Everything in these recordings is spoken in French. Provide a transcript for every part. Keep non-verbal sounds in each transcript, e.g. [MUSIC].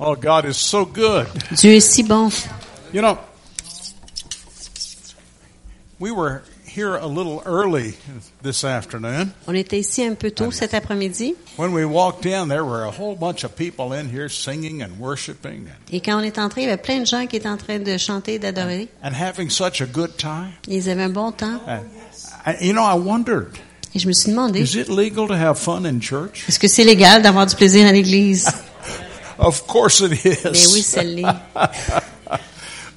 Oh, God is so good. Dieu est si bon. You know, we were here a little early this afternoon. On était ici un peu tôt cet après-midi. When we walked in, there were a whole bunch of people in here singing and worshiping Et quand on est entré, il y avait plein de gens qui étaient en train de chanter et d'adorer. and having such a good time. Ils avaient un bon temps. And, you know, I wondered, Et je me suis demandé, is it legal to have fun in church? est-ce que c'est légal d'avoir du plaisir à l'église? [LAUGHS] Of course it is. Mais oui, ça l'est. [LAUGHS]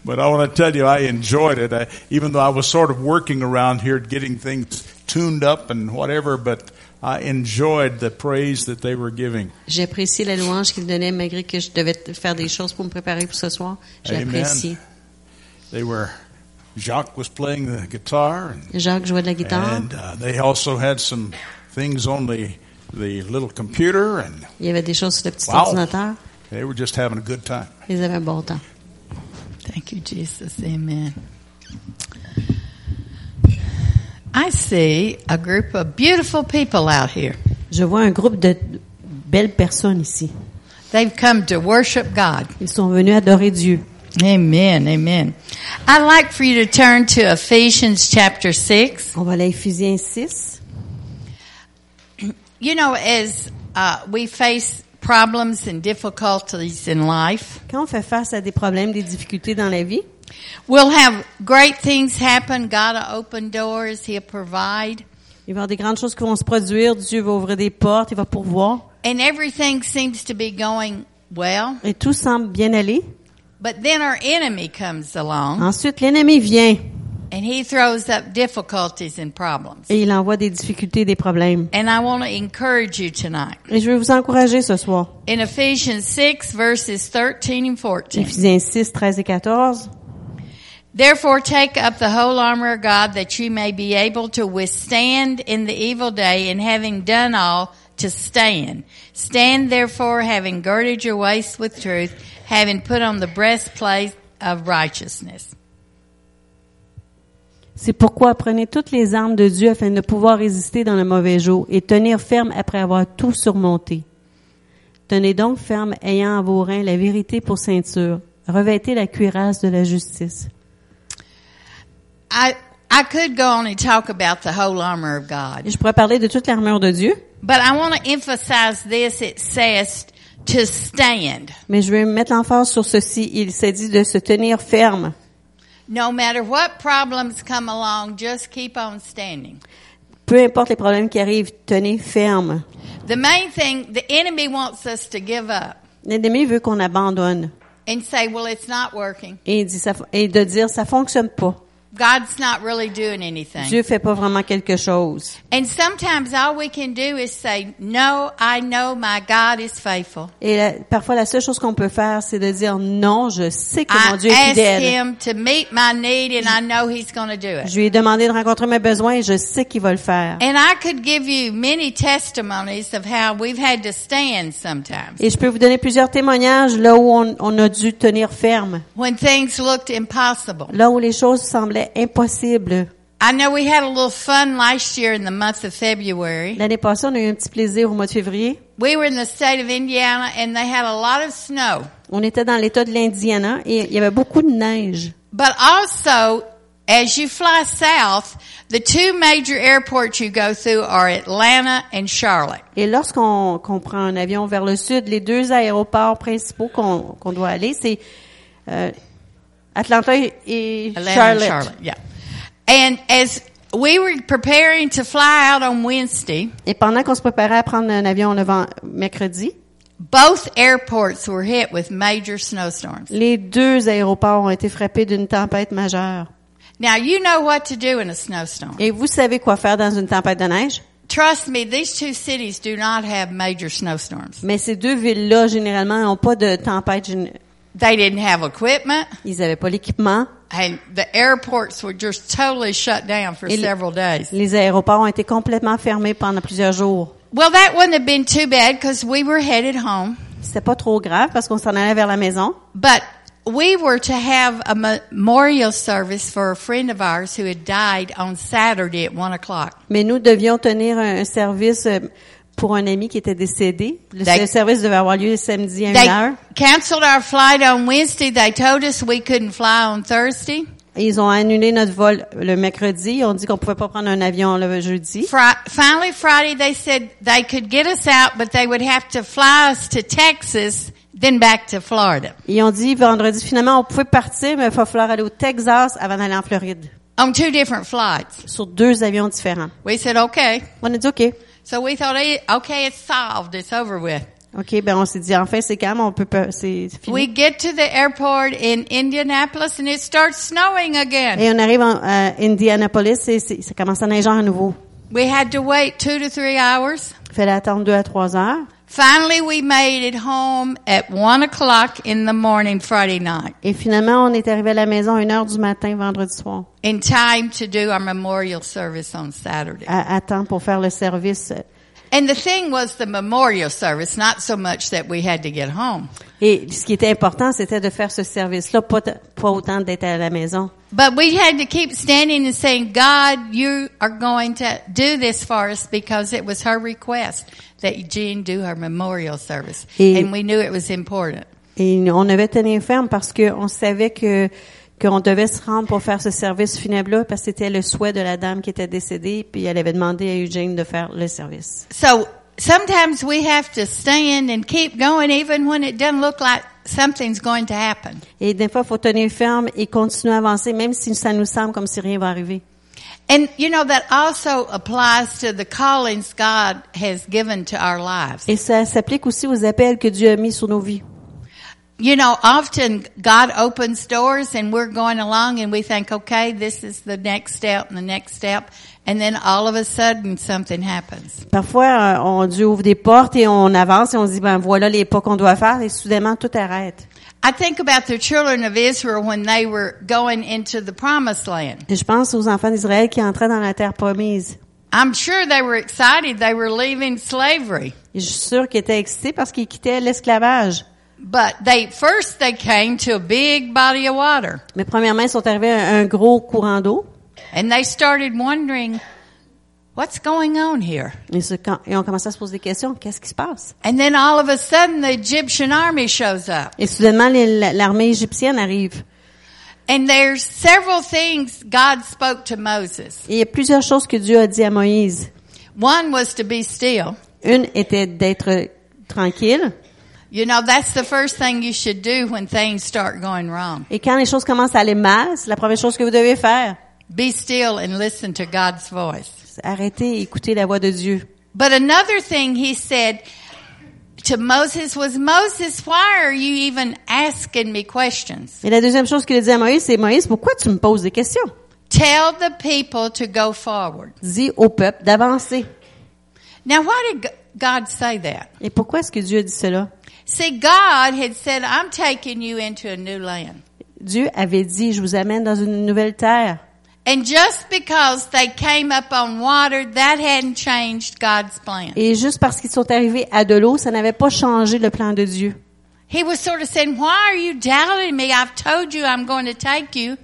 But I want to tell you, I enjoyed it. I, even though I was sort of working around here, getting things tuned up and whatever, but I enjoyed the praise that they were giving. J'ai apprécié la louange qu'il donnait malgré que je devais faire des choses pour me préparer pour ce soir. Apprécié. They were, Jacques was playing the guitar, and, Jacques jouait de la guitare. and uh, they also had some things on the, the little computer, and Il y avait des choses sur le petit Wow. ordinateur. They were just having a good time. Ils avaient un bon temps. Thank you, Jesus. Amen. I see a group of beautiful people out here. Je vois un groupe de belles personnes ici. They've come to worship God. Ils sont venus adorer Dieu. Amen. Amen. I'd like for you to turn to Ephesians chapter 6. On va aller à Éphésiens 6. You know, as uh, we face problems and difficulties in life, Quand on fait face à des problèmes, des difficultés dans la vie, we'll have great things happen. God will open doors. He'll provide. il va y avoir des grandes choses qui vont se produire. Dieu va ouvrir des portes, il va pourvoir. And everything seems to be going well. Et tout semble bien aller. But then our enemy comes along Ensuite, l'ennemi vient and he throws up difficulties and problems. et il envoie des difficultés, des problèmes. And I want to encourage you tonight. Et je vais vous encourager ce soir. In Ephesians 6 verses 13 and 14. Éphésiens 6, 13 et 14. Therefore take up the whole armor of God that you may be able to withstand in the evil day and having done all to stand. Stand therefore having girded your waist with truth, having put on the breastplate of righteousness. C'est pourquoi prenez toutes les armes de Dieu afin de pouvoir résister dans le mauvais jour et tenir ferme après avoir tout surmonté. Tenez donc ferme, ayant à vos reins la vérité pour ceinture. Revêtez la cuirasse de la justice. I, I could go on and talk about the whole armor of God, Et je pourrais parler de toute l'armure de Dieu, but I want to emphasize this. It says to stand. mais je vais mettre l'emphase sur ceci. Il s'est dit de se tenir ferme. No matter what problems come along, just keep on standing. Peu importe les problèmes qui arrivent, tenez ferme. The main thing, the enemy wants us to give up L'ennemi veut qu'on abandonne and say, well, it's not working. et, dit ça- et de dire ça fonctionne pas. God's not really doing anything. Dieu fait pas vraiment quelque chose. And sometimes all we can do is say, no, I know my God is faithful. Et la- parfois, la seule chose qu'on peut faire, c'est de dire non, je sais que mon I Dieu est fidèle. him to meet my need and I know he's going to do it. Je lui ai demandé de rencontrer mes besoins et je sais qu'il va le faire. And I could give you many testimonies of how we've had to stand sometimes Et je peux vous donner plusieurs témoignages là où on, on a dû tenir ferme, when things looked impossible. là où les choses semblaient impossibles. I know we had a little fun last year in the month of February. L'année passée, on a eu un petit plaisir au mois de février. We were in the state of Indiana and they had a lot of snow. On était dans l'État de l'Indiana et il y avait beaucoup de neige. But also, as you fly south, the two major airports you go through are Atlanta and Charlotte. Et lorsqu'on qu'on prend un avion vers le sud, les deux aéroports principaux qu'on qu'on doit aller, c'est euh, Atlanta et Atlanta Charlotte. and Charlotte, yeah. And as we were preparing to fly out on Wednesday, Et pendant qu'on se préparait à prendre un avion le mercredi, both airports were hit with major snowstorms. les deux aéroports ont été frappés d'une tempête majeure. Now you know what to do in a snowstorm. Et vous savez quoi faire dans une tempête de neige? Trust me, these two cities do not have major snowstorms. Mais ces deux villes-là, généralement, n'ont pas de tempête. They didn't have equipment Ils n'avaient pas l'équipement. and the airports were just totally shut down for Et- several days. Les aéroports ont été complètement fermés pendant plusieurs jours. Well, that wouldn't have been too bad because we were headed home. C'était pas trop grave parce qu'on s'en allait vers la maison. But we were to have a memorial service for a friend of ours who had died on Saturday at one o'clock. Mais nous devions tenir un, un service euh, pour un ami qui était décédé. Le, They- service devait avoir lieu le samedi à une They heure. canceled our flight on Wednesday. They told us we couldn't fly on Thursday. Ils ont annulé notre vol le mercredi. Ils ont dit qu'on pouvait pas prendre un avion le jeudi. Fri- finally, Friday, they said they could get us out, but they would have to fly us to Texas, then back to Florida Ils ont dit vendredi, finalement, on pouvait partir, mais il va falloir aller au Texas avant d'aller en Floride. on two different flights. Sur deux avions différents. We said, okay. On a dit, OK. So we thought, okay, it's solved. It's over with. OK, ben on s'est dit, enfin, c'est calme, on peut pas, c'est fini. We get to the airport in Indianapolis and it starts snowing again. Et on arrive à Indianapolis et ça commence à neiger à nouveau. We had to wait two to three hours. Il fallait attendre deux à trois heures. Finally, we made it home at one o'clock in the morning Friday night Et finalement, on est arrivé à la maison à une heure du matin, vendredi soir, in time to do our memorial service on Saturday. à, à temps pour faire le service. And the thing was the memorial service, not so much that we had to get home. Et ce qui était important, c'était de faire ce service-là, pas, autant d'être à la maison. But we had to keep standing and saying, God, you are going to do this for us because it was her request that Jean do her memorial service. Et- and we knew it was important. Et on devait tenir ferme parce qu'on savait que qu'on devait se rendre pour faire ce service funèbre-là parce que c'était le souhait de la dame qui était décédée, puis elle avait demandé à Eugene de faire le service. So sometimes we have to stand and keep going even when it doesn't look like something's going to happen. Et des fois, il faut tenir ferme et continuer à avancer, même si ça nous semble comme si rien va arriver. And you know, that also applies to the callings God has given to our lives. Et ça s'applique aussi aux appels que Dieu a mis sur nos vies. You know, often God opens doors and we're going along and we think, okay, this is the next step and the next step. And then all of a sudden something happens. Parfois, euh, on Dieu ouvre des portes et on avance et on se dit, ben voilà les pas qu'on doit faire et soudainement tout arrête. I think about the children of Israel when they were going into the promised land. Et je pense aux enfants d'Israël qui entraient dans la terre promise. I'm sure they were excited. They were leaving slavery. Et je suis sûre qu'ils étaient excités parce qu'ils quittaient l'esclavage. But they, first they came to a big body of water Mais premièrement, ils sont arrivés à un gros courant d'eau. and they started wondering, what's going on here? Et, ce- quand- et on commençait à se poser des questions. Qu'est-ce qui se passe? And then all of a sudden the Egyptian army shows up. Et soudainement, l'armée égyptienne arrive. And there's several things God spoke to Moses. Et il y a plusieurs choses que Dieu a dit à Moïse. One was to be still. Une était d'être tranquille. You know, that's the first thing you should do when things start going wrong. Et quand les choses commencent à aller mal, c'est la première chose que vous devez faire. Be still and listen to God's voice. Et écouter la voix de Dieu. But another thing he said to Moses was, Moses, why are you even asking me questions? Et la deuxième chose qu'il a dit à Moïse, c'est Moïse, pourquoi tu me poses des questions? Tell the people to go forward. Dis au peuple d'avancer. Now, why did God say that? Et pourquoi est-ce que Dieu a dit cela? See, God had said, I'm taking you into a new land. Dieu avait dit, je vous amène dans une nouvelle terre. And just because they came up on water, that hadn't changed God's plan. Et juste parce qu'ils sont arrivés à de l'eau, ça n'avait pas changé le plan de Dieu. He was sort of saying, why are you doubting me? I've told you I'm going to take you.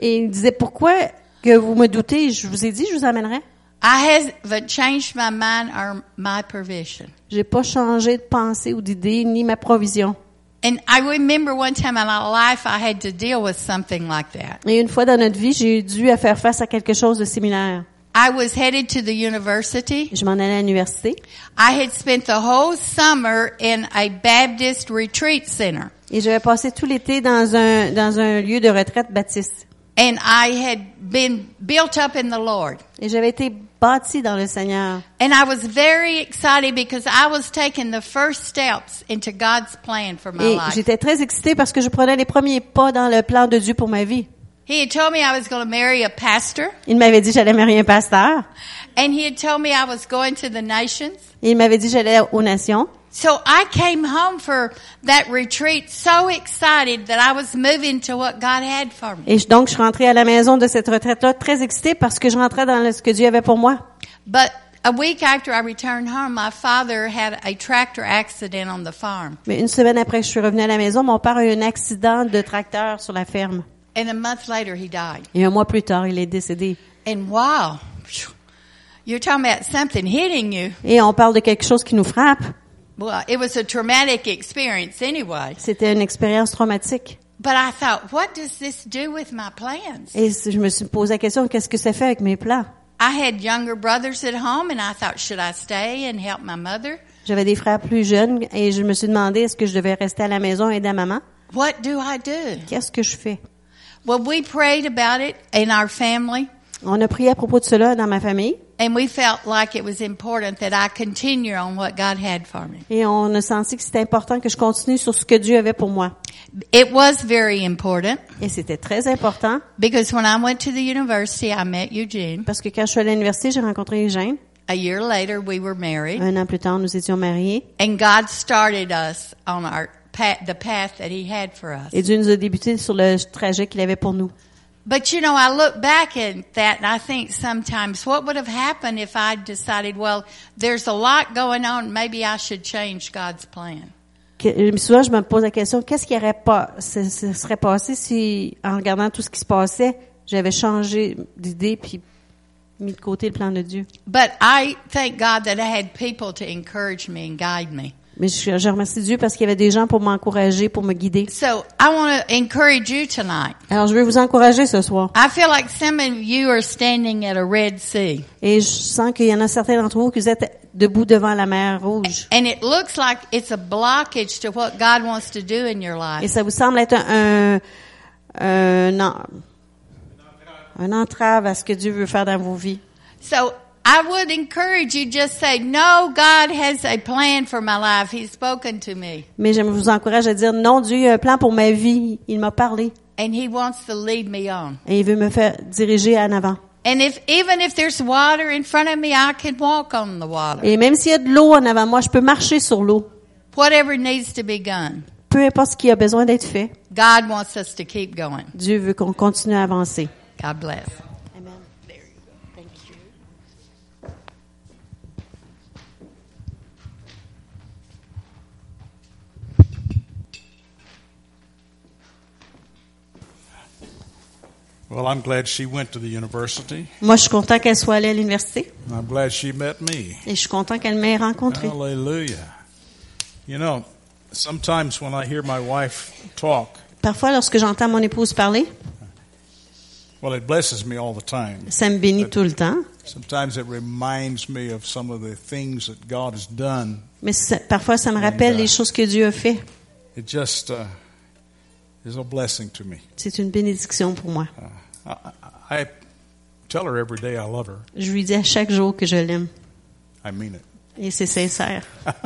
Et il disait, pourquoi que vous me doutez? Je vous ai dit, je vous amènerai. I haven't changed my mind or my provision. J'ai pas changé de pensée ou d'idée, ni ma provision. And I remember one time in my life I had to deal with something like that. Et une fois dans notre vie, j'ai dû à faire face à quelque chose de similaire. I was headed to the university. Je m'en allais à l'université I had spent the whole summer in a Baptist retreat center. et j'avais passé tout l'été dans un, dans un lieu de retraite baptiste. And I had been built up in the Lord. Et j'avais été bâtie dans le Seigneur. And I was very excited because I was taking the first steps into God's plan for my Et life. j'étais très excitée parce que je prenais les premiers pas dans le plan de Dieu pour ma vie. He had told me I was going to marry a pastor. Il m'avait dit que j'allais marier un pasteur. And he had told me I was going to the nations. Et il m'avait dit que j'allais aux nations. So I came home for that retreat so excited that I was moving to what God had for me. Et donc, je rentrée à la maison de cette retraite-là très excitée parce que je rentrais dans ce que Dieu avait pour moi. But a week after I returned home, my father had a tractor accident on the farm. Mais une semaine après je suis revenue à la maison, mon père a eu un accident de tracteur sur la ferme. And a month later, he died. Et un mois plus tard, il est décédé. And wow, You're talking about something hitting you. Et on parle de quelque chose qui nous frappe. Well, it was a traumatic experience anyway. C'était une expérience traumatique. But I thought, what does this do with my plans? Et je me suis posé la question, qu'est-ce que ça fait avec mes plans? I had younger brothers at home and I thought, should I stay and help my mother? J'avais des frères plus jeunes et je me suis demandé est-ce que je devais rester à la maison et aider à maman? What do I do? Qu'est-ce que je fais? Well, we prayed about it in our family On a prié à propos de cela dans ma famille and we felt like it was important that I continue on what God had for me. et on a senti que c'était important que je continue sur ce que Dieu avait pour moi. It was very important Et c'était très important because when I went to the university, I met Eugene. parce que quand je suis allée à l'université, j'ai rencontré Eugène. A year later, we were married Un an plus tard, nous étions mariés and God started us on our path, the path that he had for us. et Dieu nous a débuté sur le trajet qu'il avait pour nous. But you know, I look back at that and I think sometimes what would have happened if I decided, well, there's a lot going on, maybe I should change God's plan. Euh, souvent, je me pose la question, qu'est-ce qui aurait pas, se, se serait passé si, en regardant tout ce qui se passait, j'avais changé d'idée puis mis de côté le plan de Dieu. But I thank God that I had people to encourage me and guide me. Mais je, je remercie Dieu parce qu'il y avait des gens pour m'encourager, pour me guider. So I want to encourage you tonight. Alors, je veux vous encourager ce soir. I feel like some of you are standing at a Red Sea Et je sens qu'il y en a certains d'entre vous qui vous êtes debout devant la mer rouge. and it looks like it's a blockage to what God wants to do in your Et life. ça vous semble être un, un, un, un entrave à ce que Dieu veut faire dans vos vies. So I would encourage you just say, no, God has a plan for my life. He's spoken to me Mais je vous encourage à dire, non, Dieu a un plan pour ma vie. Il m'a parlé. and he wants to lead me on. Et il veut me faire diriger en avant. And if, even if there's water in front of me, I can walk on the water. Et même s'il y a de l'eau en avant moi, je peux marcher sur l'eau. Whatever needs to be done. Peu importe ce qui a besoin d'être fait. God wants us to keep going. Dieu veut qu'on continue à avancer. God bless. Well, I'm glad she went to the university. Moi, je suis content qu'elle soit allée à l'université. I'm glad she met me. Et je suis content qu'elle m'ait rencontré. Hallelujah. You know, sometimes when I hear my wife talk, Parfois, lorsque j'entends mon épouse parler, well, it blesses me all the time. ça me bénit tout le temps. Sometimes it reminds me of some of the things that God has done. Mais ça- parfois, ça me rappelle les choses que Dieu a fait. It just uh, is a blessing to me. C'est une bénédiction pour moi. I, tell her every day I love her. Je lui dis à chaque jour que je l'aime. I mean it. Et c'est sincère. [LAUGHS]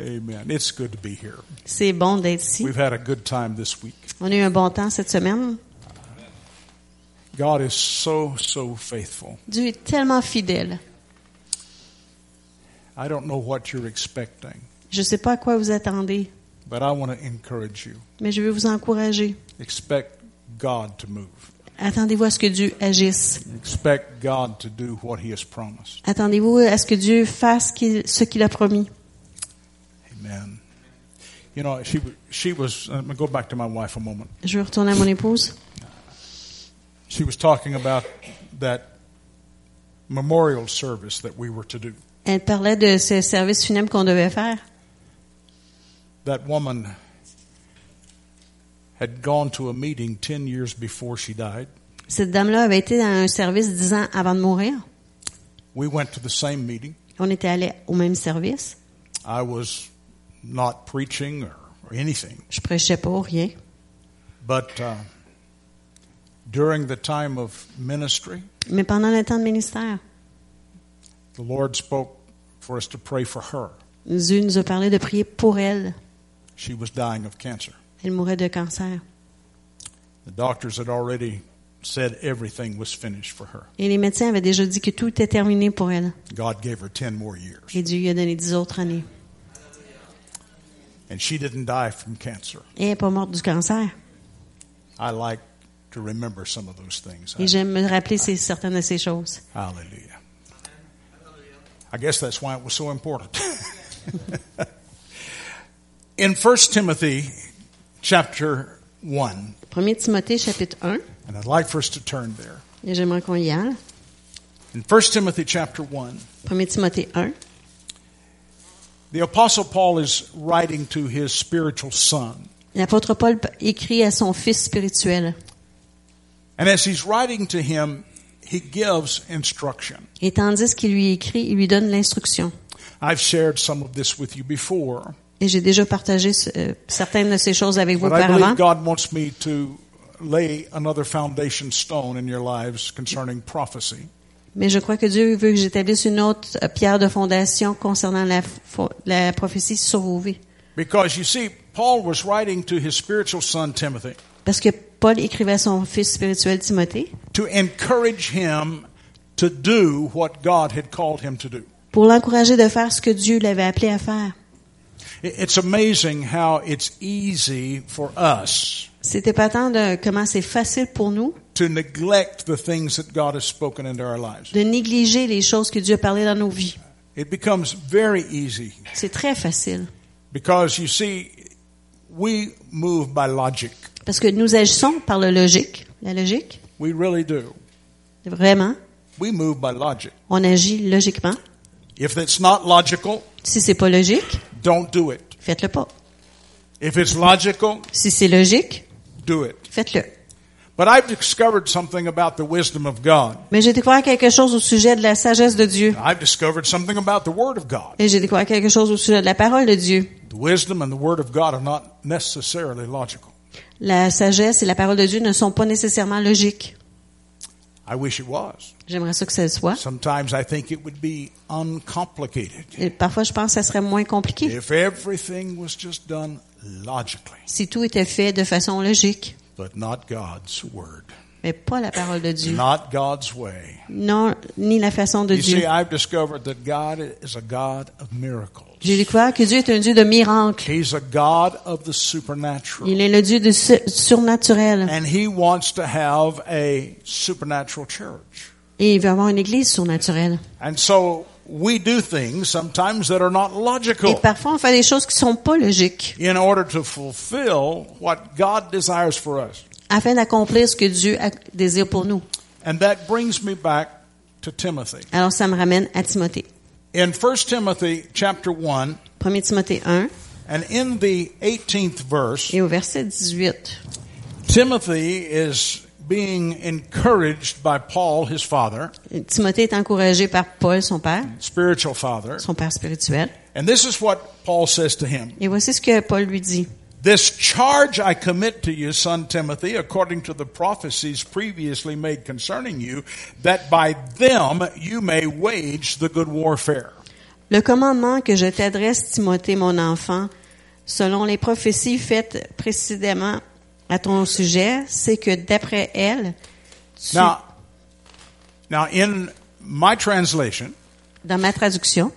Amen. It's good to be here. C'est bon d'être ici. We've had a good time this week. On a eu un bon temps cette semaine. God is so, so faithful. Dieu est tellement fidèle. I don't know what you're expecting, Je ne sais pas à quoi vous attendez, but I want to encourage you. mais je veux vous encourager. Expect God to move. Attendez-vous à ce que Dieu agisse. Expect God to do what He has promised. Attendez-vous à ce que Dieu fasse ce qu'il a promis. Amen. You know, she she was. Let me go back to my wife a moment. Je veux retourner à mon épouse. She was talking about that memorial service that we were to do. Elle parlait de ce service funèbre qu'on devait faire. That woman had gone to a meeting 10 years before she died. Cette dame-là avait été dans un service dix ans avant de mourir. We went to the same meeting. On était allés au même service. I was not preaching or, or anything, Je prêchais pas rien. but uh, during the time of ministry, Mais pendant le temps de ministère, the Lord spoke for us to pray for her. Dieu nous a parlé de prier pour elle. She was dying of cancer. Elle mourait de cancer. The doctors had already said everything was finished for her. Et les médecins avaient déjà dit que tout était terminé pour elle. God gave her 10 more years. Et Dieu lui a donné dix autres années. And she didn't die from cancer. Et elle n'est pas morte du cancer. I like to remember some of those things. Et j'aime me rappeler ces- certaines de ces choses. Hallelujah. I guess that's why it was so important. [LAUGHS] In 1 Timothy chapter 1, 1 Timothée chapitre 1. and I'd like for us to turn there. Et j'aimerais qu'on y aille. In 1 Timothy chapter 1, 1 Timothée 1, the apostle Paul is writing to his spiritual son. l'apôtre Paul écrit à son fils spirituel. And as he's writing to him, he gives instruction. Et tandis qu'il lui écrit, il lui donne l'instruction. I've shared some of this with you before, Et j'ai déjà partagé euh, certaines de ces choses avec vous auparavant. Mais je crois que Dieu veut que j'établisse une autre euh, pierre de fondation concernant la, prophétie sur vos vies. Because you see, Paul was writing to his spiritual son Timothy Parce que Paul écrivait à son fils spirituel Timothée to encourage him to do what God had called him to do. pour l'encourager de faire ce que Dieu l'avait appelé à faire. It- It's amazing how it's easy for us C'est épatant de comment c'est facile pour nous to neglect the things that God has spoken into our lives. de négliger les choses que Dieu a parlé dans nos vies. It becomes very easy C'est très facile. because you see, we move by logic. Parce que nous agissons par la logique. La logique, We really do. vraiment, We move by logic. on agit logiquement. If it's not logical, Si c'est pas logique, don't do it. faites-le pas. If it's logical, Si c'est logique, do it. faites-le. But I've discovered something about the wisdom of God. Mais j'ai découvert quelque chose au sujet de la sagesse de Dieu. I've discovered something about the Word of God. Et j'ai découvert quelque chose au sujet de la parole de Dieu. The wisdom and the Word of God are not necessarily logical. La sagesse et la parole de Dieu ne sont pas nécessairement logiques. I wish it was. J'aimerais ça que le soit. Sometimes I think it would be uncomplicated Et parfois, je pense que ça serait moins compliqué if everything was just done logically, si tout était fait de façon logique, but not God's Word, mais pas la parole de Dieu. not God's way. Non, ni la façon de You see, Dieu. I've discovered that God is a God of miracles. J'ai découvert que Dieu est un Dieu de miracles. He's a God of the supernatural. Il est le Dieu du su- surnaturel. And He wants to have a supernatural church. Et il veut avoir une église surnaturelle. And so we do things sometimes that are not Et parfois, on fait des choses qui sont pas logiques in order to fulfill what God desires for us. afin d'accomplir ce que Dieu désire pour nous. And that brings me back to Timothy. Alors, ça me ramène à Timothée. In 1 Timothy chapter 1 1 Timothée 1 and in the 18th verse, et au verset 18. Timothy is being encouraged by Paul, his father, Timothée est encouragé par Paul, son père, spiritual father. son père spirituel. And this is what Paul says to him. Et voici ce que Paul lui dit. This charge I commit to you, son Timothy, according to the prophecies previously made concerning you, that by them you may wage the good warfare. Le commandement que je t'adresse, Timothée, mon enfant, selon les prophéties faites précédemment à ton sujet, c'est que d'après elles, tu- Now, now in my translation, dans ma traduction,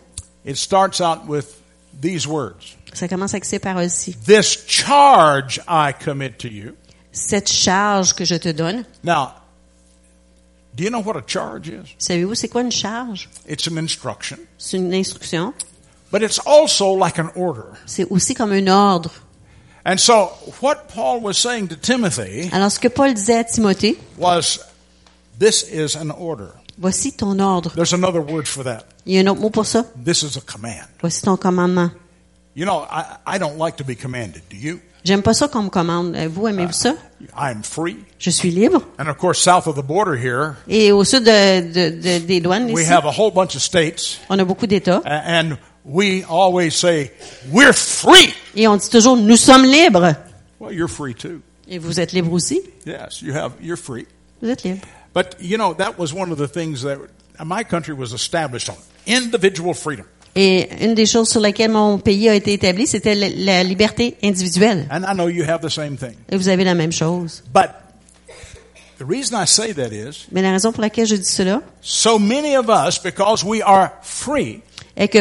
it starts out with these words. Ça commence avec ces paroles-ci. This charge I commit to you. Cette charge que je te donne, Now, do you know what a charge is? savez-vous c'est quoi une charge? It's an instruction, C'est une instruction. but it's also like an order. C'est aussi comme un ordre. And so, what Paul was saying to Timothy Alors, ce que Paul disait à Timothée, was, this is an order. voici ton ordre. There's another word for that. Il y a un autre mot pour ça. This is a command. Voici ton commandement. You know, I, I don't like to be commanded. Do you? J'aime pas ça qu'on me commande. Euh, Vous aimez-vous uh, ça? I'm free. Je suis libre. And of course, south of the border here, Et au sud de, de- de- des douanes, we ici, have a whole bunch of states, on a beaucoup d'États. a- and we always say, we're free. Et on dit toujours, nous sommes libres. Well, you're free too. Et vous êtes libre aussi. Yes, you have, you're free. Vous êtes libre. But, you know, that was one of the things that my country was established on. Individual freedom. Et une des choses sur lesquelles mon pays a été établi, c'était la, la liberté individuelle. And I know you have the same thing. Et vous avez la même chose. But the reason I say that is, Mais la raison pour laquelle je dis cela so many of us, because we are free, est que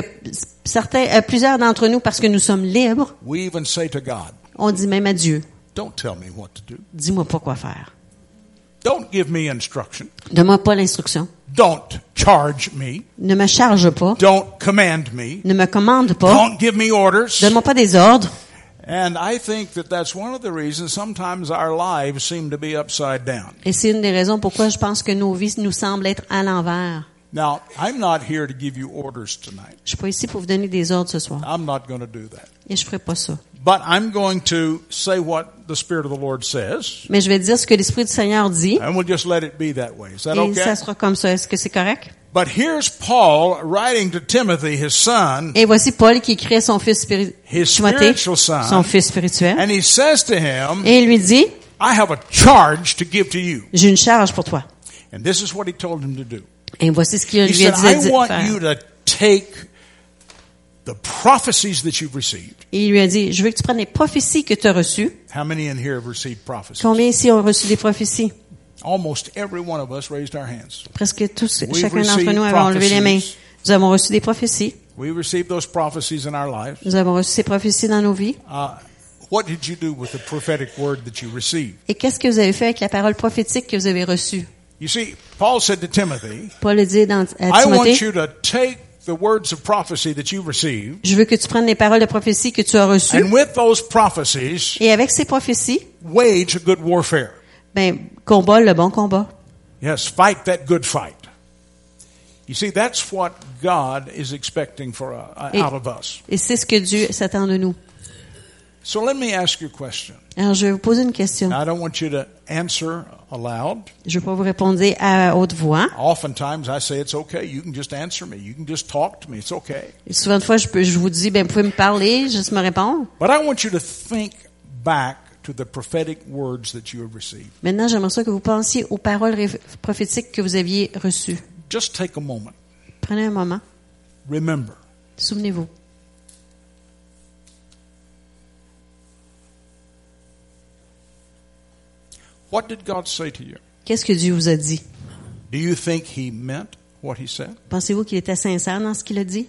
certains, euh, plusieurs d'entre nous, parce que nous sommes libres, we even say to God, on dit même à Dieu, don't tell me what to do. dis-moi pas quoi faire. Don't give me instruction. Donne-moi pas l'instruction. Don't charge me. Ne me charge pas. Don't command me. Ne me commande pas. Don't give me orders. Donne-moi pas des ordres. And I think that that's one of the reasons sometimes our lives seem to be upside down. Et c'est une des raisons pourquoi je pense que nos vies nous semblent être à l'envers. Now, I'm not here to give you orders tonight. Je suis pas ici pour vous donner des ordres ce soir. I'm not going to do that. Et je ferai pas ça. But I'm going to say what the Spirit of the Lord says, Mais je vais dire ce que l'Esprit du Seigneur dit. and we'll just let it be that way. Is that Et okay? ça sera comme ça. Est-ce que c'est correct? But here's Paul writing to Timothy, his son, Et voici Paul qui écrit à son fils spiri- his Timothée, spiritual son, son fils spirituel. and he says to him, Et il lui dit, I have a charge to give to you. j'ai une charge pour toi. And this is what he told him to do. Et voici ce qu'il He lui a said, dit de I want faire. you to take the prophecies that you've received. Et il lui a dit, je veux que tu prennes les prophéties que tu as reçues. How many in here have received prophecies? Combien ici ont reçu des prophéties? Almost every one of us raised our hands. Presque tous, We've chacun d'entre nous avons levé les mains. Nous avons reçu des prophéties. We received those prophecies in our lives. Nous avons reçu ces prophéties dans nos vies. Uh, what did you do with the prophetic word that you received? Et qu'est-ce que vous avez fait avec la parole prophétique que vous avez reçue? You see, Paul said to Timothy, Paul a dit dans, à I want Timothée, you to take the words of prophecy that you received, je veux que tu prennes les paroles de prophétie que tu as reçues. and with those prophecies, Et avec ces prophéties, wage a good warfare. ben, combat le bon combat. Yes, fight that good fight. You see, that's what God is expecting for uh, Et- out of us. Et c'est ce que Dieu s'attend de nous. So let me ask you a question. Alors, je vais vous poser une question. Now, I don't want you to answer aloud. Je pas vous répondre à haute voix. Oftentimes, I say it's okay. You can just answer me. You can just talk to me. It's okay. Et souvent de fois, je, peux, je vous dis, ben, vous pouvez me parler, juste me répondre. But I want you to think back to the prophetic words that you have received. Maintenant, j'aimerais ça que vous pensiez aux paroles prophétiques que vous aviez reçues. Just take a moment. Prenez un moment. Remember. Souvenez-vous. What did God say to you? Qu'est-ce que Dieu vous a dit? Do you think He meant what He said? Pensez-vous qu'il était sincère dans ce qu'il a dit?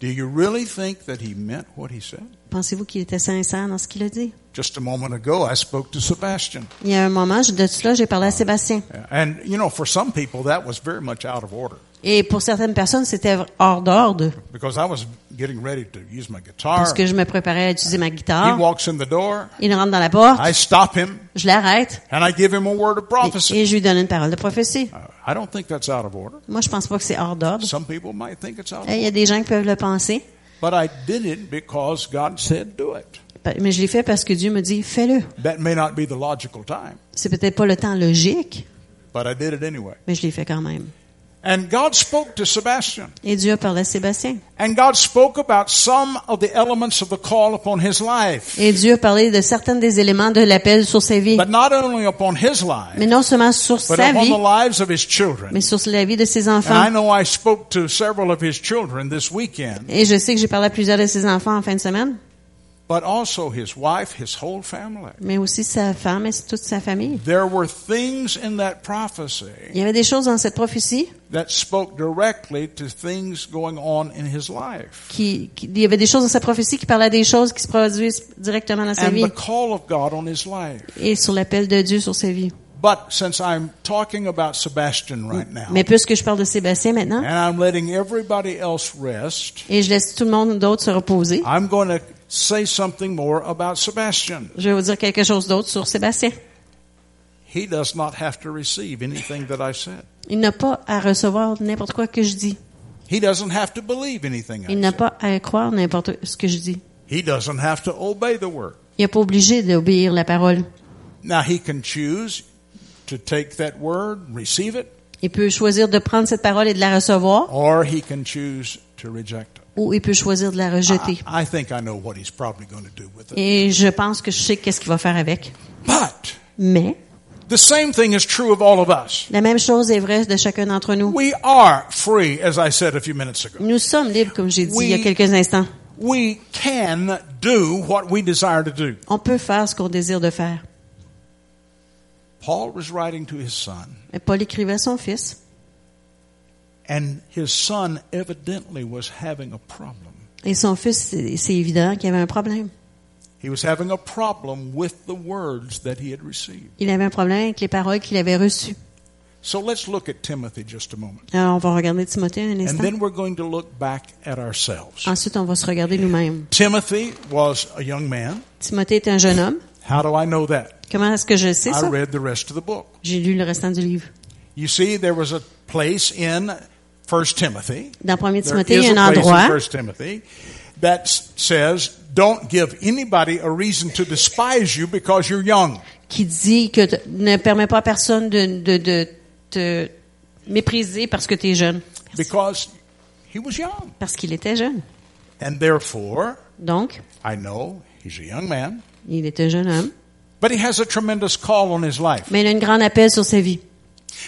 Do you really think that He meant what He said? Pensez-vous qu'il était sincère dans ce qu'il a dit? Just a moment ago, I spoke to Sebastian. Il y a un moment, je- de cela, j'ai parlé à Sébastien. And, you know, for some people, that was very much out of order Et pour certaines personnes, c'était hors d'ordre because I was getting ready to use my guitar. parce que je me préparais à utiliser ma He guitare. walks in the door. Il rentre dans la porte, I stop him je l'arrête and I give him a word of et, prophecy. et je lui donne une parole de prophétie. Uh, I don't think that's out of order. Moi, je pense pas que c'est hors d'ordre. Some people might think it's out of Eh, Il y a des gens qui peuvent le penser, But I did it because God said do it. Mais je l'ai fait parce que Dieu me dit, fais-le. C'est peut-être pas le temps logique, but I did it anyway. mais je l'ai fait quand même. And God spoke to Sebastian. Et Dieu a parlé à Sébastien. And God spoke about some of the elements of the call upon his life. Et Dieu a parlé de certains des éléments de l'appel sur sa vie. But not only upon his life, Mais non seulement sur but sa upon vie, the lives of his children. mais sur la vie de ses And I enfants. know I spoke to several of his children this weekend, Et je sais que j'ai parlé à plusieurs de ses enfants en fin de semaine, but also his wife, his whole family. mais aussi sa femme et toute sa famille. There were things in that prophecy Il y avait des choses dans cette prophétie that spoke directly to things going on in his life. qui, qui- il y avait des choses dans sa prophétie qui parlaient des choses qui se produisent directement dans sa And vie the call of God on his life. et sur l'appel de Dieu sur sa vie. But since I'm talking about Sebastian right now, Mais puisque je parle de Sébastien maintenant, and I'm letting everybody else rest, et je laisse tout le monde d'autre se reposer, I'm going to say something more about Sebastian. je vais vous dire quelque chose d'autre sur Sébastien. He does not have to receive anything that I said. Il n'a pas à recevoir n'importe quoi que je dis. He doesn't have to believe anything I Il n'a pas à croire n'importe ce que je dis. He doesn't have to obey the word. Il n'est pas obligé d'obéir la parole. Now he can choose to take that word, receive it, Il peut choisir de prendre cette parole et de la recevoir, or he can choose to reject it. Ou il peut choisir de la rejeter. I, I think I know what he's probably going to do with it. Et je pense que je sais qu'est-ce qu'il va faire avec. But Mais the same thing is true of all of us. la même chose est vraie de chacun d'entre nous. We are free, as I said a few minutes ago. Nous sommes libres, comme j'ai dit il y a quelques instants. We can do what we desire to do. On peut faire ce qu'on désire de faire. Paul was writing to his son, Mais Paul écrivait à son fils, and his son evidently was having a problem. Et son fils, c'est évident qu'il avait un problème. He was having a problem with the words that he had received. Il avait un problème avec les paroles qu'il avait reçues. So let's look at Timothy just a moment. Alors, on va regarder Timothée un And instant. then we're going to look back at ourselves. Ensuite, on va se regarder nous-mêmes. Timothy was a young man. Timothée est un jeune homme. How do I know that? Comment est-ce que je sais I ça? read the rest of the book. J'ai lu le restant du livre. You see, there was a place in 1 Timothy. Dans 1 There Timothée, il y a un endroit 1 Timothy that says, don't give anybody a reason to despise you because you're young. qui dit que ne permet pas à personne de, de, de te mépriser parce que tu es jeune. Because he was young. Parce qu'il était jeune. And therefore, Donc, I know he's a young man, il était jeune homme. but he has a tremendous call on his life. Mais il a une grande appel sur sa vie.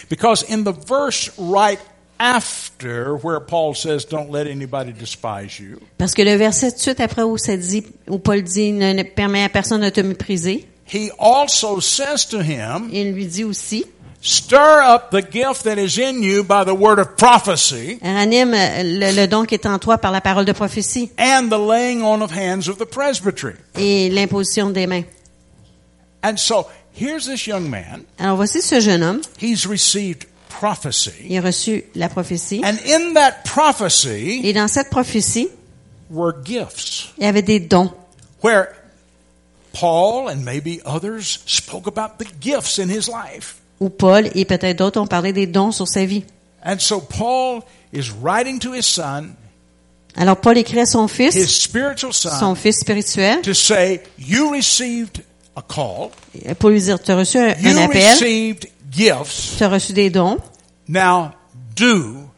Because in the verse right after where Paul says, don't let anybody despise you, Parce que le verset tout de suite après où ça dit, où Paul dit, ne, ne permet à personne de te mépriser, he also says to him, il lui dit aussi, stir up the gift that is in you by the word of prophecy ranime le, le don qui est en toi par la parole de prophétie and the laying on of hands of the presbytery. et l'imposition des mains. And so here's this young man. Alors voici ce jeune homme, He's received prophecy. il a reçu la prophétie. And in that prophecy Et dans cette prophétie, were gifts il y avait des dons. where Paul and maybe others spoke about the gifts in his life. Où Paul et peut-être d'autres ont parlé des dons sur sa vie. And so Paul is writing to his son, Alors Paul écrit à son his fils, spiritual son son, fils spirituel, to say, You received a call, pour lui dire, tu as reçu un, appel, received gifts, tu as reçu des dons, now do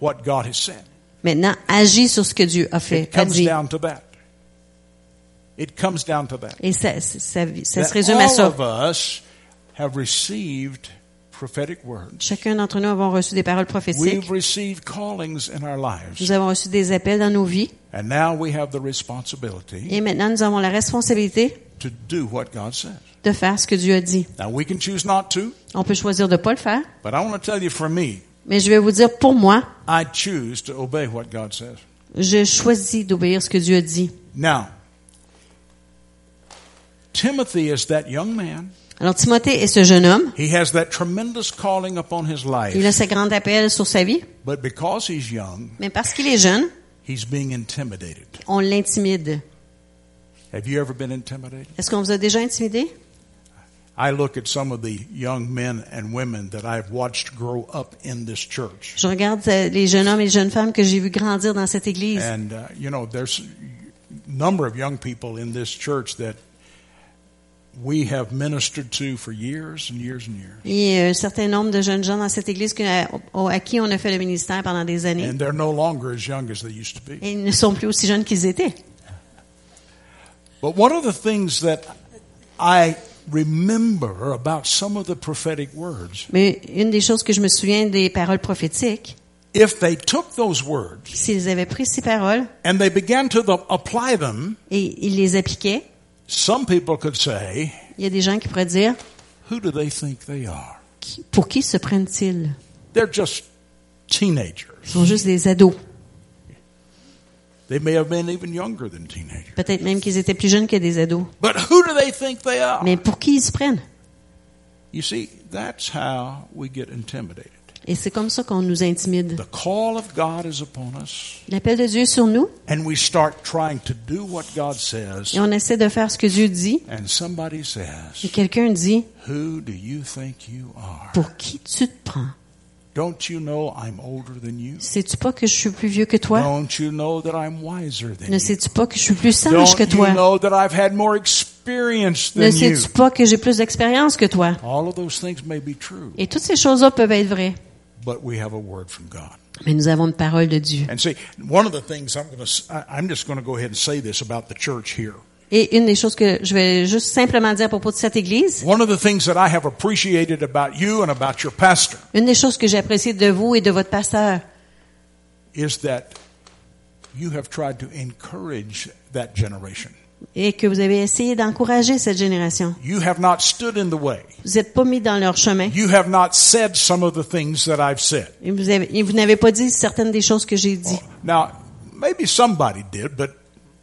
what God has said. maintenant agis sur ce que Dieu a fait, It comes dit. down to that. It comes down to that. Et ça, ça, ça- ça se résume à all ça. of us have received prophetic words. Chacun d'entre nous avons reçu des paroles prophétiques. We've received callings in our lives. Nous avons reçu des appels dans nos vies. And now we have the responsibility Et maintenant, nous avons la responsabilité to do what God says. de faire ce que Dieu a dit. Now we can choose not to, On peut choisir de ne pas le faire. but I want to tell you for me, Mais je vais vous dire, pour moi, I choose to obey what God says. je choisis d'obéir ce que Dieu a dit. Now, Timothy is that young man. Alors, Timothée est ce jeune homme. He has that tremendous calling upon his Il a life. ce grand appel sur sa vie. But because he's young, Mais parce qu'il est jeune, he's being intimidated. on l'intimide. Have you ever been intimidated? Est-ce qu'on vous a déjà intimidé? I look at some of the young men and women that I've watched grow up in this church. Je regarde euh, les jeunes hommes et les jeunes femmes que j'ai vu grandir dans cette église. And, uh, you know, there's a number of young people in this church that Et euh, un certain nombre de jeunes gens dans cette église que- à, qui on a fait le ministère pendant des années. And they're no longer as young as they used to be. Et ils ne sont plus aussi jeunes qu'ils étaient. But one of the things that I remember about some of the prophetic words, Mais une des choses que je me souviens des paroles prophétiques, if they took those words s'ils avaient pris ces paroles and they began to apply them, et ils les appliquaient, some people could say, il y a des gens qui pourraient dire, Who do they think they are? Qui- pour qui se prennent-ils? They're just teenagers. Ils sont juste des ados. They may have been even younger than teenagers. Peut-être même qu'ils étaient plus jeunes que des ados. But who do they think they are? Mais pour qui ils se prennent? You see, that's how we get intimidated. Et c'est comme ça qu'on nous intimide. The call of God is upon us, L'appel de Dieu est sur nous and we start trying to do what God says, et on essaie de faire ce que Dieu dit. and somebody Et says, quelqu'un dit, Who do you think you are? pour qui tu te prends? Don't you know I'm older than you? Sais-tu pas que je suis plus vieux que toi? Don't you know that I'm wiser than Ne you? sais-tu pas que je suis plus sage Don't que you toi? know that I've had more experience Ne than you? sais-tu pas que j'ai plus d'expérience que toi? All of those things may be true, Et toutes ces choses-là peuvent être vraies. But we have a word from God. Mais nous avons une parole de Dieu. And see, one of the things I'm going to, I'm just going to go ahead and say this about the church here. Et une des choses que je vais juste simplement dire à propos de cette église, One of the things that I have appreciated about you and about your pastor une des choses que j'ai appréciées de vous et de votre pasteur, is that you have tried to encourage that generation. Et que vous avez essayé d'encourager cette génération. You have not stood in the way. Vous n'êtes pas mis dans leur chemin. You have not said some of the things that I've said. Et vous, avez- et vous n'avez pas dit certaines des choses que j'ai dit. Now, maybe somebody did, but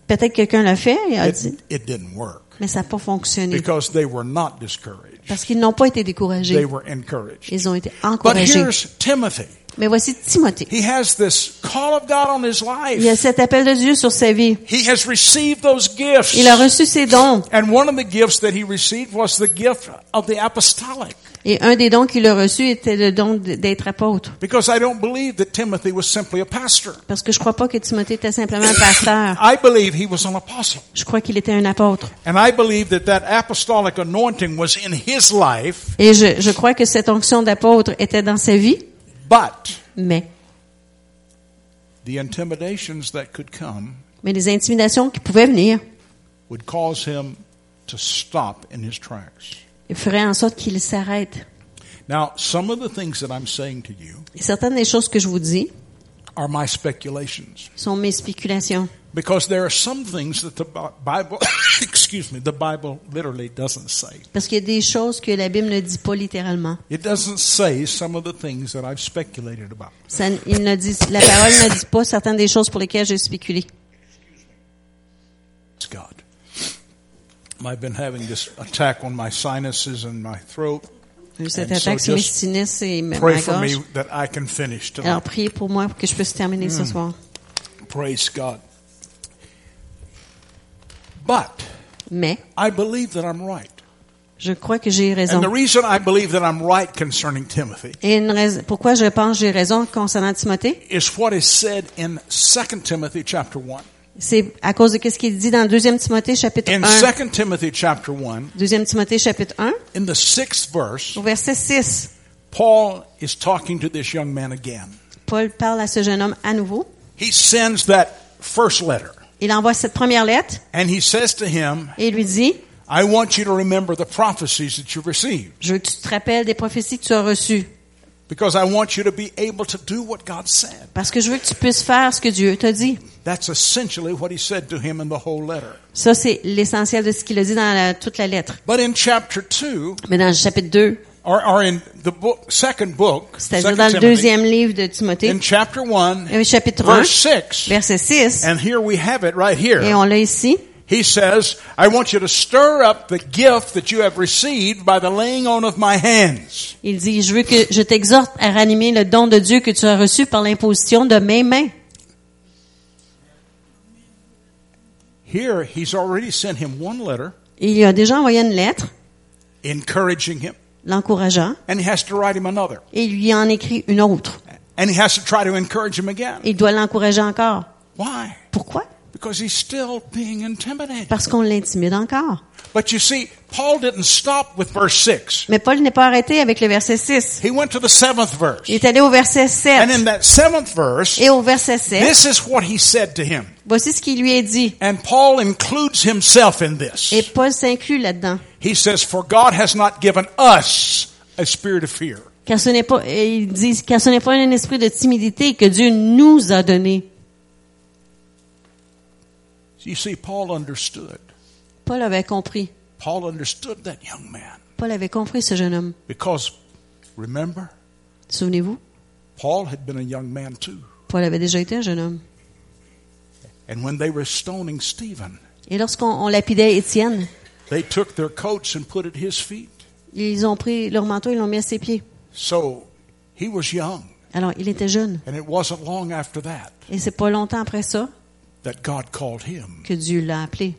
Peut-être quelqu'un l'a fait et a it, dit, it didn't work mais ça n'a pas fonctionné. because they were not discouraged. Parce qu'ils n'ont pas été They découragés. were encouraged. Ils ont été But encouragés. here's Timothy. Mais voici Timothée. He has this call of God on his Il y a life. cet appel de Dieu sur sa vie. He has received those gifts. Il a reçu ses dons. And one of the gifts that he received was the gift of the apostolic. Et un des dons qu'il a reçus était le don d'être apôtre. Because I don't believe that Timothy was simply a pastor. Parce que je crois pas que Timothée était simplement un pasteur. I believe he was an apostle. Je crois qu'il était un apôtre. And I believe that that apostolic anointing was in his life, Et je, je crois que cette onction d'apôtre était dans sa vie, but mais, the intimidations that could come mais les intimidations qui pouvaient venir would cause him to stop in his tracks. feraient en sorte qu'il s'arrête. Now, some of the things that I'm saying to you certaines des choses que je vous dis are my speculations sont mes spéculations. Because there are some things that the Bi- Bible, [COUGHS] excuse me, the Bible literally doesn't say. Parce qu'il y a des choses que la Bible ne dit pas littéralement. It doesn't say some of the things that I've speculated about. Ça, il ne dit, la parole ne dit pas certaines des choses pour lesquelles j'ai spéculé. It's God. I've been having this attack on my sinuses and my throat. J'ai eu Cette And so attaque sur mes just sinus et ma, Pray for me that I can finish Alors priez pour moi pour que je puisse terminer ce soir. Praise God. But Mais I believe that I'm right. je crois que j'ai raison. And the reason I believe that I'm right concerning Timothy Et une raison, pourquoi je pense que j'ai raison concernant Timothée, is what is said in 2 Timothy chapter 1. c'est à cause de ce qu'il dit dans 2 Timothée chapitre In 1. 2 Timothy chapter 1, 2 Timothée chapitre 1, in the sixth verse, au verset 6, Paul is talking to this young man again. Paul parle à ce jeune homme à nouveau. He sends that first letter Il envoie cette première lettre and he says to him, et il lui dit, I want you to remember the prophecies that you received je veux que tu te rappelles des prophéties que tu as reçues. because I want you to be able to do what God said. Parce que je veux que tu puisses faire ce que Dieu t'a dit. That's essentially what he said to him in the whole letter. Ça, c'est l'essentiel de ce qu'il a dit dans la- toute la lettre. But in chapter 2, Mais dans le chapitre 2, or, or in the book, second book, c'est-à-dire dans le deuxième livre de Timothée, in chapter 1, chapitre 1, verse 6, verset 6, and here we have it right et here. on l'a ici, He says, I want you to stir up the gift that you have received by the laying on of my hands. il dit, je veux que je t'exhorte à ranimer le don de Dieu que tu as reçu par l'imposition de mes mains. Here, he's already sent him one letter Et il lui a déjà envoyé une lettre, encouraging him, l'encourageant, and he has to write him another. et il lui en écrit une autre. And he has to try to encourage him again. Il doit l'encourager encore. Why? Pourquoi? Because he's still being intimidated. Parce qu'on l'intimide encore. But you see, Paul didn't stop with verse 6. Mais Paul n'est pas arrêté avec le verset 6. He went to the seventh verse. Il est allé au verset And in 7. that seventh verse, Et au verset 7, this is what he said to him. voici ce qu'il lui est dit. And Paul includes himself in this. Et Paul s'inclut là-dedans. He says, For God has not given us a spirit of fear, Car ce n'est pas, et il dit, car ce n'est pas un esprit de timidité que Dieu nous a donné. You see, Paul understood. Paul avait compris. Paul understood that young man. Paul avait compris ce jeune homme. Because, remember, Souvenez-vous, Paul had been a young man too. Paul avait déjà été un jeune homme. And when they were stoning Stephen, Et lorsqu'on on lapidait Étienne, they took their coats and put at his feet. ils ont pris leur manteau et l'ont mis à ses pieds. So he was young. Alors, il était jeune. And it wasn't long after that Et c'est pas longtemps après ça that God called him que Dieu l'a appelé.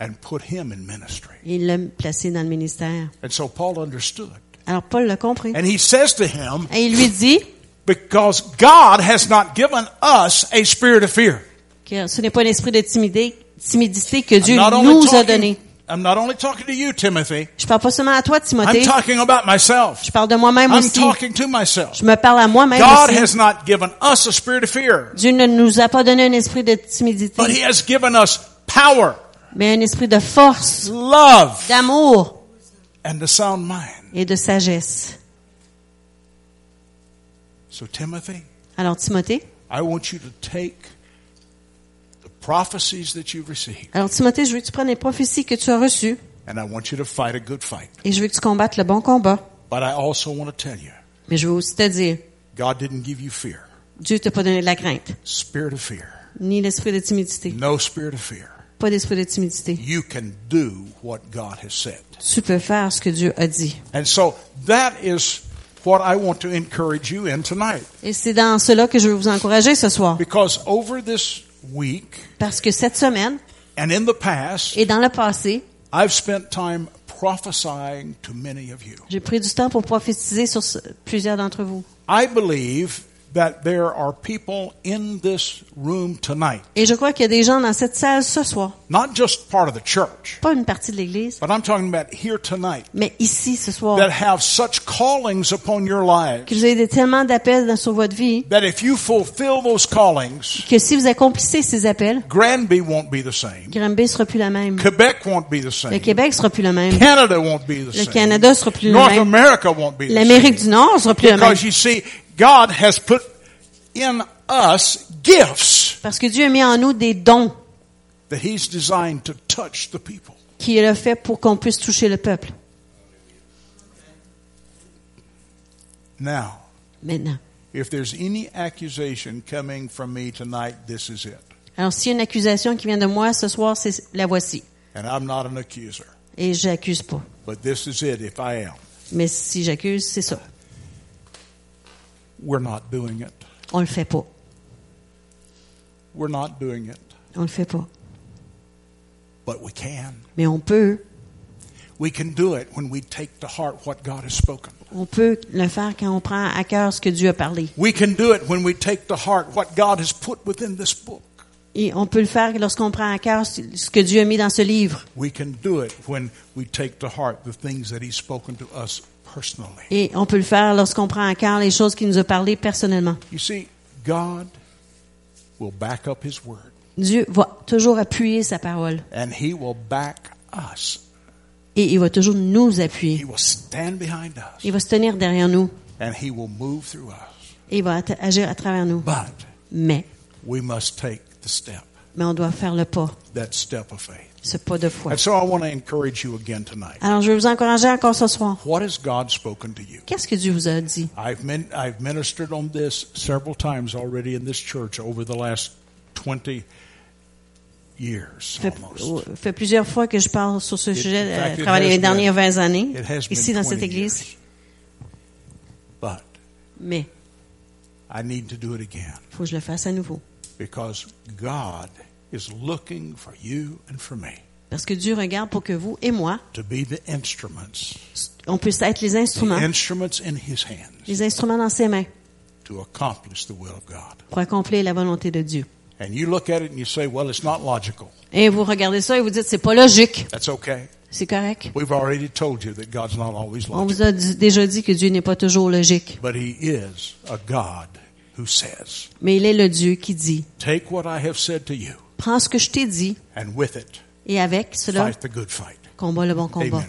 and put him in ministry. Il l'a placé dans le ministère. And so Paul understood. Alors, Paul l'a compris. And he says to him, Et il lui dit Because God has not given us a spirit of fear. que ce n'est pas un esprit de timidité, timidité que Dieu nous a donné. I'm not only talking to you, Timothy. Je parle pas seulement à toi, I'm talking about myself. Je parle de moi-même I'm aussi. talking to myself. Je me parle à moi-même God aussi. has not given us a spirit of fear, Dieu ne nous a pas donné un esprit de timidité, but He has given us power, mais un esprit de force, love, d'amour and a sound mind. et de sagesse. So, Timothy, Alors, Timothée, I want you to take alors Timothée, je veux que tu prennes les prophéties que tu as reçues and I want you to fight a good fight. et je veux que tu combattes le bon combat. But I also want to tell you, Mais je veux aussi te dire, God didn't give you fear, Dieu t'a pas donné de la crainte, spirit of fear, ni l'esprit de timidité. no spirit of fear. Pas d'esprit de timidité. You can do what God has said. Tu peux faire ce que Dieu a dit. And so that is what I want to encourage you in tonight. Et c'est dans cela que je veux vous encourager ce soir. Because over this week Parce que cette semaine and in the past, et dans le passé, I've spent time prophesying to many of you. J'ai pris du temps pour prophétiser sur plusieurs d'entre vous. I believe that there are people in this room tonight, Et je crois qu'il y a des gens dans cette salle ce soir, not just part of the church, pas une partie de l'Église, but I'm talking about here tonight, mais ici ce soir, that have such callings upon your lives que vous avez tellement d'appels dans- sur votre vie, that if you fulfill those callings, que si vous accomplissez ces appels, Granby won't be the same. Granby sera plus la même. Quebec won't be the Le same. Québec sera plus le même. Canada won't be the Le same. Canada sera plus le North même. America won't be the L'Amérique same. du Nord sera plus le même. God has put in us gifts Parce que Dieu a mis en nous des dons that He's designed to touch the people. qui est fait pour qu'on puisse toucher le peuple. Now, Maintenant. if there's any accusation coming from me tonight, this is it. Alors, s'il y a une accusation qui vient de moi ce soir, c'est la voici. And I'm not an accuser, Et j'accuse pas. but this is it if I am. Mais si j'accuse, c'est ça. We're not doing it. On le fait pas. We're not doing it, On le fait pas. but we can. Mais on peut. We can do it when we take to heart what God has spoken. On peut le faire quand on prend à cœur ce que Dieu a parlé. We can do it when we take to heart what God has put within this book. Et on peut le faire lorsqu'on prend à cœur ce que Dieu a mis dans ce livre. We can do it when we take to heart the things that He's spoken to us. Et on peut le faire lorsqu'on prend à cœur les choses qu'il nous a parlé personnellement. You see, God will back up His word, Dieu va toujours appuyer sa parole. and He will back us. Et il va toujours nous He appuyer. will stand behind us, Il va se tenir derrière nous. and He will move through us. Et il va agir à travers nous. But Mais, we must take the step, mais on doit faire le pas. that step of faith. Ce pas de foi. And so I want to encourage you again tonight. Alors, je vais vous encourager encore ce soir. What has God spoken to you? Qu'est-ce que Dieu vous a dit? I've, min- I've ministered on this several times already in this church over the last 20 years almost. fait plusieurs fois que je parle sur ce It- sujet à travers has les been- dernières 20 années, ici dans cette 20 église. years. But Mais, I need to do it again il faut que je le fasse à nouveau. Because God is looking for you and for me Parce que Dieu regarde pour que vous et moi, to be the instruments, on puisse être les the instruments, instruments in His hands les instruments dans ses mains to accomplish the will of God. pour accomplir la volonté de Dieu. And you look at it and you say, well, it's not logical. Et vous regardez ça et vous dites, c'est pas logique. That's okay. C'est correct. We've already told you that God's not always On logical. vous a déjà dit que Dieu n'est pas toujours logique. But He is a God who says, Mais il est le Dieu qui dit, take what I have said to you prends ce que je t'ai dit and with it, et avec cela, fight the good fight. combat le bon combat. Amen.